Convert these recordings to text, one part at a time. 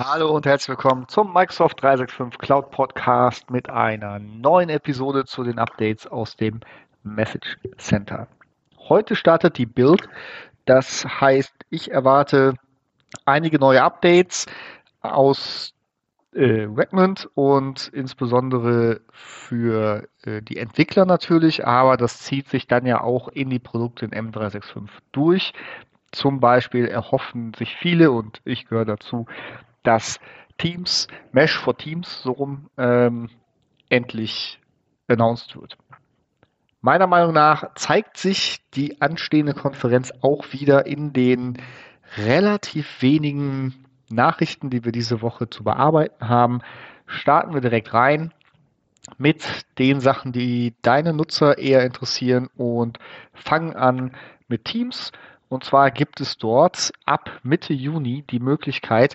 Hallo und herzlich willkommen zum Microsoft 365 Cloud Podcast mit einer neuen Episode zu den Updates aus dem Message Center. Heute startet die Build. Das heißt, ich erwarte einige neue Updates aus äh, Redmond und insbesondere für äh, die Entwickler natürlich, aber das zieht sich dann ja auch in die Produkte in M365 durch. Zum Beispiel erhoffen sich viele und ich gehöre dazu, dass Teams, Mesh for Teams, so rum, ähm, endlich announced wird. Meiner Meinung nach zeigt sich die anstehende Konferenz auch wieder in den relativ wenigen Nachrichten, die wir diese Woche zu bearbeiten haben. Starten wir direkt rein mit den Sachen, die deine Nutzer eher interessieren und fangen an mit Teams. Und zwar gibt es dort ab Mitte Juni die Möglichkeit,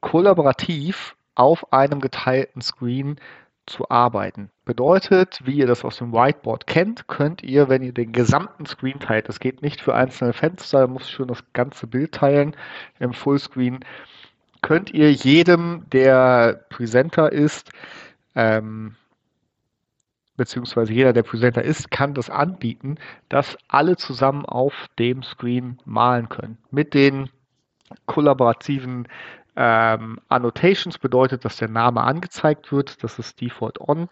kollaborativ auf einem geteilten Screen zu arbeiten. Bedeutet, wie ihr das aus dem Whiteboard kennt, könnt ihr, wenn ihr den gesamten Screen teilt, das geht nicht für einzelne Fenster, muss schon das ganze Bild teilen im Fullscreen, könnt ihr jedem, der Presenter ist, ähm, beziehungsweise jeder, der Presenter ist, kann das anbieten, dass alle zusammen auf dem Screen malen können. Mit den kollaborativen ähm, Annotations bedeutet, dass der Name angezeigt wird. Das ist Default On.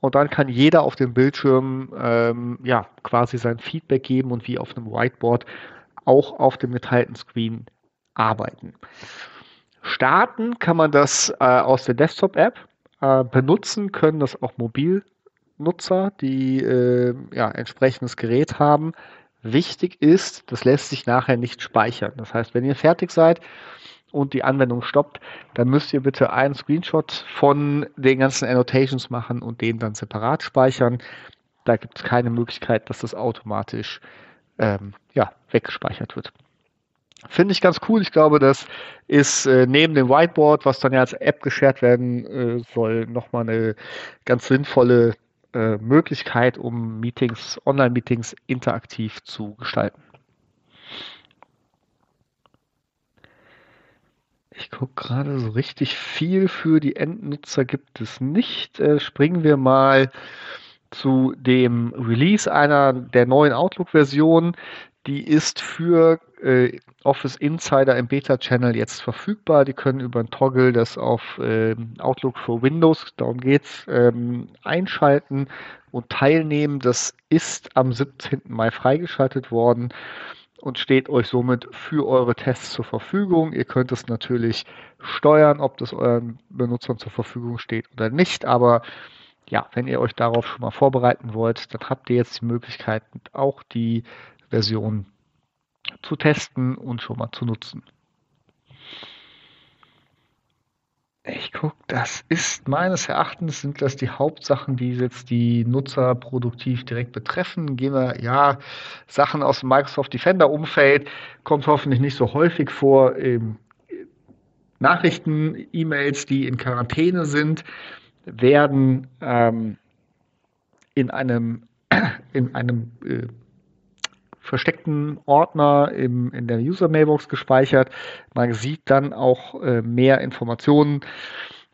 Und dann kann jeder auf dem Bildschirm ähm, ja, quasi sein Feedback geben und wie auf einem Whiteboard auch auf dem geteilten Screen arbeiten. Starten kann man das äh, aus der Desktop-App. Äh, benutzen können das auch Mobilnutzer, die äh, ja, entsprechendes Gerät haben. Wichtig ist, das lässt sich nachher nicht speichern. Das heißt, wenn ihr fertig seid, und die Anwendung stoppt, dann müsst ihr bitte einen Screenshot von den ganzen Annotations machen und den dann separat speichern. Da gibt es keine Möglichkeit, dass das automatisch ähm, ja, weggespeichert wird. Finde ich ganz cool. Ich glaube, das ist äh, neben dem Whiteboard, was dann ja als App geshared werden äh, soll, nochmal eine ganz sinnvolle äh, Möglichkeit, um Meetings, Online-Meetings interaktiv zu gestalten. Gucke gerade so richtig viel für die Endnutzer gibt es nicht. Äh, springen wir mal zu dem Release einer der neuen Outlook-Version. Die ist für äh, Office Insider im Beta-Channel jetzt verfügbar. Die können über einen Toggle das auf äh, Outlook für Windows, darum geht's, ähm, einschalten und teilnehmen. Das ist am 17. Mai freigeschaltet worden und steht euch somit für eure Tests zur Verfügung. Ihr könnt es natürlich steuern, ob das euren Benutzern zur Verfügung steht oder nicht. Aber ja, wenn ihr euch darauf schon mal vorbereiten wollt, dann habt ihr jetzt die Möglichkeit, auch die Version zu testen und schon mal zu nutzen. Ich gucke, das ist meines Erachtens sind das die Hauptsachen, die jetzt die Nutzer produktiv direkt betreffen. Gehen wir, ja, Sachen aus dem Microsoft Defender Umfeld, kommt hoffentlich nicht so häufig vor. Ähm, Nachrichten, E-Mails, die in Quarantäne sind, werden ähm, in einem, in einem äh, versteckten Ordner im, in der User Mailbox gespeichert. Man sieht dann auch äh, mehr Informationen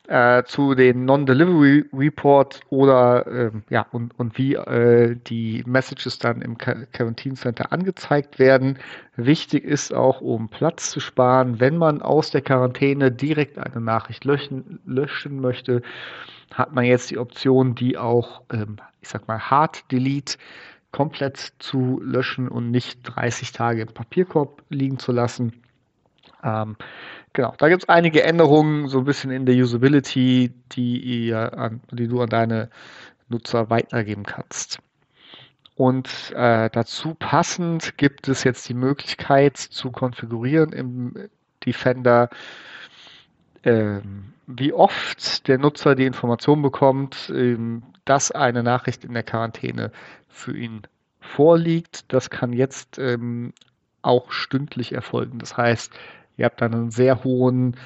äh, zu den Non-Delivery Reports oder äh, ja und, und wie äh, die Messages dann im Quarantine Center angezeigt werden. Wichtig ist auch, um Platz zu sparen, wenn man aus der Quarantäne direkt eine Nachricht löschen, löschen möchte, hat man jetzt die Option, die auch, ähm, ich sag mal, Hard Delete komplett zu löschen und nicht 30 Tage im Papierkorb liegen zu lassen. Ähm, genau, da gibt es einige Änderungen, so ein bisschen in der Usability, die, ihr an, die du an deine Nutzer weitergeben kannst. Und äh, dazu passend gibt es jetzt die Möglichkeit zu konfigurieren im Defender, ähm, wie oft der Nutzer die Information bekommt, ähm, dass eine Nachricht in der Quarantäne für ihn vorliegt. Das kann jetzt ähm, auch stündlich erfolgen. Das heißt, ihr habt dann einen sehr hohen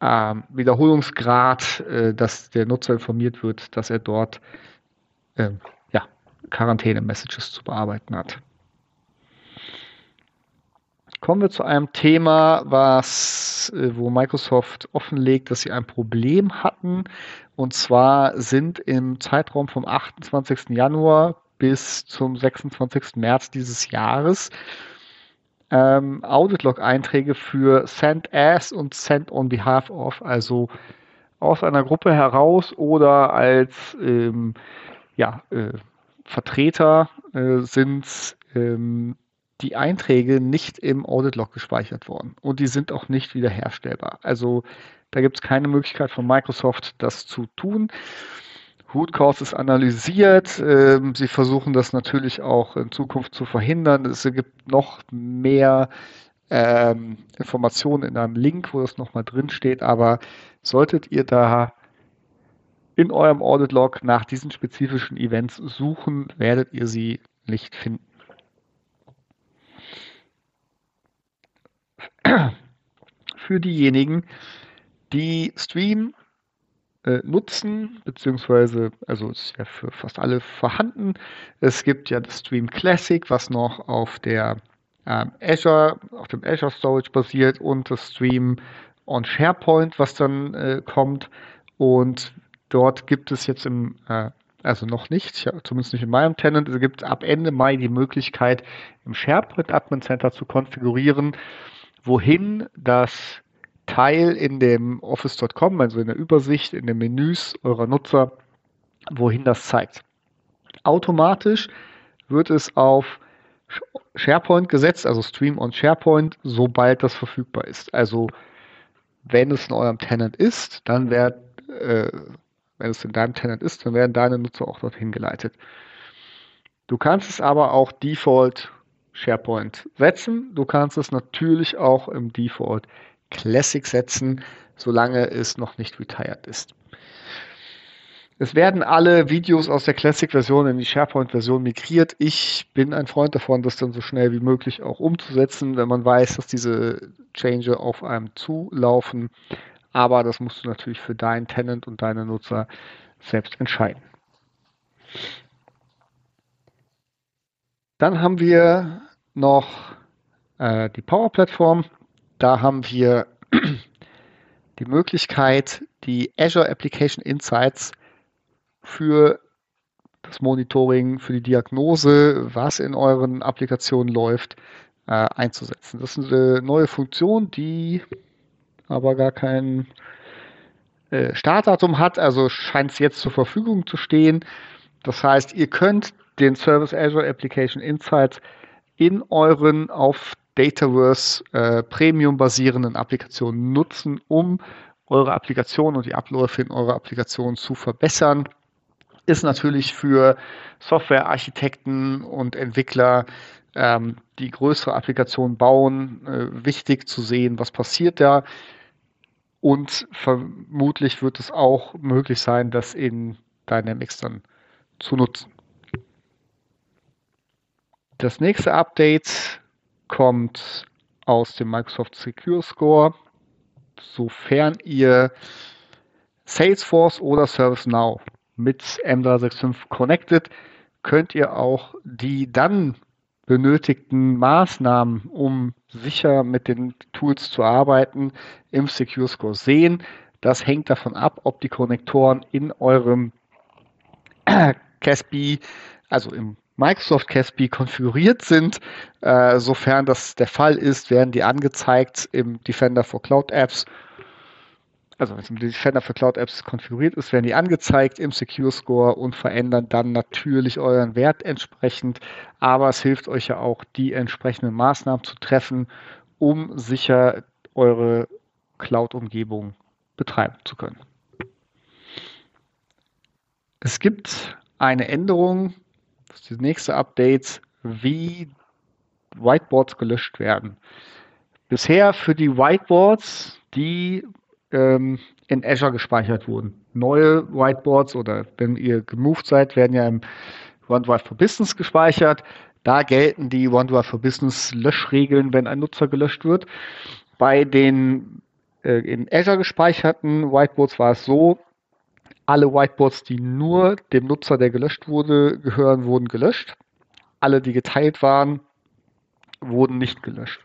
ähm, Wiederholungsgrad, äh, dass der Nutzer informiert wird, dass er dort äh, ja, Quarantäne-Messages zu bearbeiten hat. kommen wir zu einem Thema, was, äh, wo Microsoft offenlegt, dass sie ein Problem hatten. Und zwar sind im Zeitraum vom 28. Januar bis zum 26. März dieses Jahres ähm, Audit-Log-Einträge für Send As und Send on Behalf of, also aus einer Gruppe heraus oder als ähm, ja, äh, Vertreter äh, sind ähm, die Einträge nicht im Audit-Log gespeichert worden und die sind auch nicht wiederherstellbar. Also da gibt es keine Möglichkeit von Microsoft, das zu tun. Root Cause ist analysiert. Ähm, sie versuchen das natürlich auch in Zukunft zu verhindern. Es gibt noch mehr ähm, Informationen in einem Link, wo das nochmal drin steht. Aber solltet ihr da in eurem Audit Log nach diesen spezifischen Events suchen, werdet ihr sie nicht finden. Für diejenigen, die Stream äh, nutzen, beziehungsweise, also ist ja für fast alle vorhanden. Es gibt ja das Stream Classic, was noch auf der ähm, Azure, auf dem Azure Storage basiert und das Stream on SharePoint, was dann äh, kommt. Und dort gibt es jetzt im, äh, also noch nicht, zumindest nicht in meinem Tenant, es gibt ab Ende Mai die Möglichkeit, im SharePoint Admin Center zu konfigurieren, wohin das Teil in dem Office.com, also in der Übersicht, in den Menüs eurer Nutzer, wohin das zeigt. Automatisch wird es auf SharePoint gesetzt, also Stream on SharePoint, sobald das verfügbar ist. Also wenn es in eurem Tenant ist, dann wird, äh, wenn es in deinem Tenant ist, dann werden deine Nutzer auch dorthin geleitet. Du kannst es aber auch Default SharePoint setzen. Du kannst es natürlich auch im Default Classic setzen, solange es noch nicht retired ist. Es werden alle Videos aus der Classic-Version in die SharePoint-Version migriert. Ich bin ein Freund davon, das dann so schnell wie möglich auch umzusetzen, wenn man weiß, dass diese Change auf einem zulaufen. Aber das musst du natürlich für deinen Tenant und deine Nutzer selbst entscheiden. Dann haben wir noch äh, die Power-Plattform. Da haben wir die Möglichkeit, die Azure Application Insights für das Monitoring, für die Diagnose, was in euren Applikationen läuft, äh, einzusetzen. Das ist eine neue Funktion, die aber gar kein äh, Startdatum hat, also scheint es jetzt zur Verfügung zu stehen. Das heißt, ihr könnt den Service Azure Application Insights in euren auf Dataverse äh, Premium basierenden Applikationen nutzen, um eure Applikation und die Abläufe in eurer Applikation zu verbessern. Ist natürlich für Softwarearchitekten und Entwickler, ähm, die größere Applikationen bauen, äh, wichtig zu sehen, was passiert da. Und vermutlich wird es auch möglich sein, das in Dynamics dann zu nutzen. Das nächste Update kommt aus dem Microsoft Secure Score, sofern ihr Salesforce oder ServiceNow mit M365 connected, könnt ihr auch die dann benötigten Maßnahmen, um sicher mit den Tools zu arbeiten, im Secure Score sehen. Das hängt davon ab, ob die Konnektoren in eurem CASB, also im Microsoft Caspi konfiguriert sind. Äh, sofern das der Fall ist, werden die angezeigt im Defender for Cloud Apps. Also wenn es im Defender für Cloud Apps konfiguriert ist, werden die angezeigt im Secure Score und verändern dann natürlich euren Wert entsprechend. Aber es hilft euch ja auch, die entsprechenden Maßnahmen zu treffen, um sicher eure Cloud-Umgebung betreiben zu können. Es gibt eine Änderung das nächste Update, wie Whiteboards gelöscht werden. Bisher für die Whiteboards, die ähm, in Azure gespeichert wurden. Neue Whiteboards oder wenn ihr gemoved seid, werden ja im OneDrive for Business gespeichert. Da gelten die OneDrive for Business Löschregeln, wenn ein Nutzer gelöscht wird. Bei den äh, in Azure gespeicherten Whiteboards war es so, alle Whiteboards, die nur dem Nutzer, der gelöscht wurde, gehören, wurden gelöscht. Alle, die geteilt waren, wurden nicht gelöscht.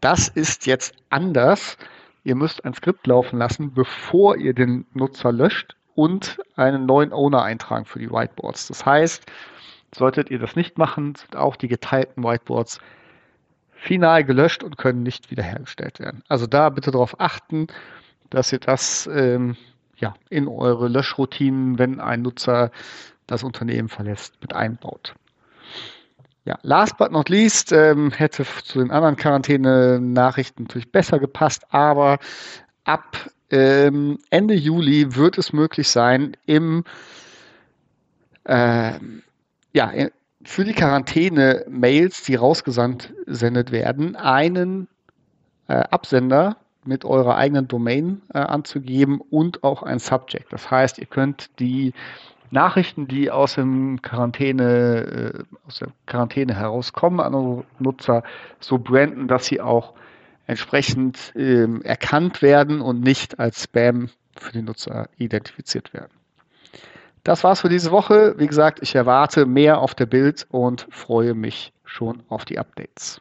Das ist jetzt anders. Ihr müsst ein Skript laufen lassen, bevor ihr den Nutzer löscht und einen neuen Owner eintragen für die Whiteboards. Das heißt, solltet ihr das nicht machen, sind auch die geteilten Whiteboards final gelöscht und können nicht wiederhergestellt werden. Also da bitte darauf achten, dass ihr das ähm, ja, in eure Löschroutinen, wenn ein Nutzer das Unternehmen verlässt, mit einbaut. Ja, last but not least ähm, hätte zu den anderen Quarantäne-Nachrichten natürlich besser gepasst, aber ab ähm, Ende Juli wird es möglich sein, im äh, ja, für die Quarantäne-Mails, die rausgesandt werden, einen äh, Absender mit eurer eigenen Domain äh, anzugeben und auch ein Subject. Das heißt, ihr könnt die Nachrichten, die aus dem Quarantäne, äh, aus der Quarantäne herauskommen an eure Nutzer, so branden, dass sie auch entsprechend ähm, erkannt werden und nicht als Spam für die Nutzer identifiziert werden. Das war's für diese Woche. Wie gesagt, ich erwarte mehr auf der Bild und freue mich schon auf die Updates.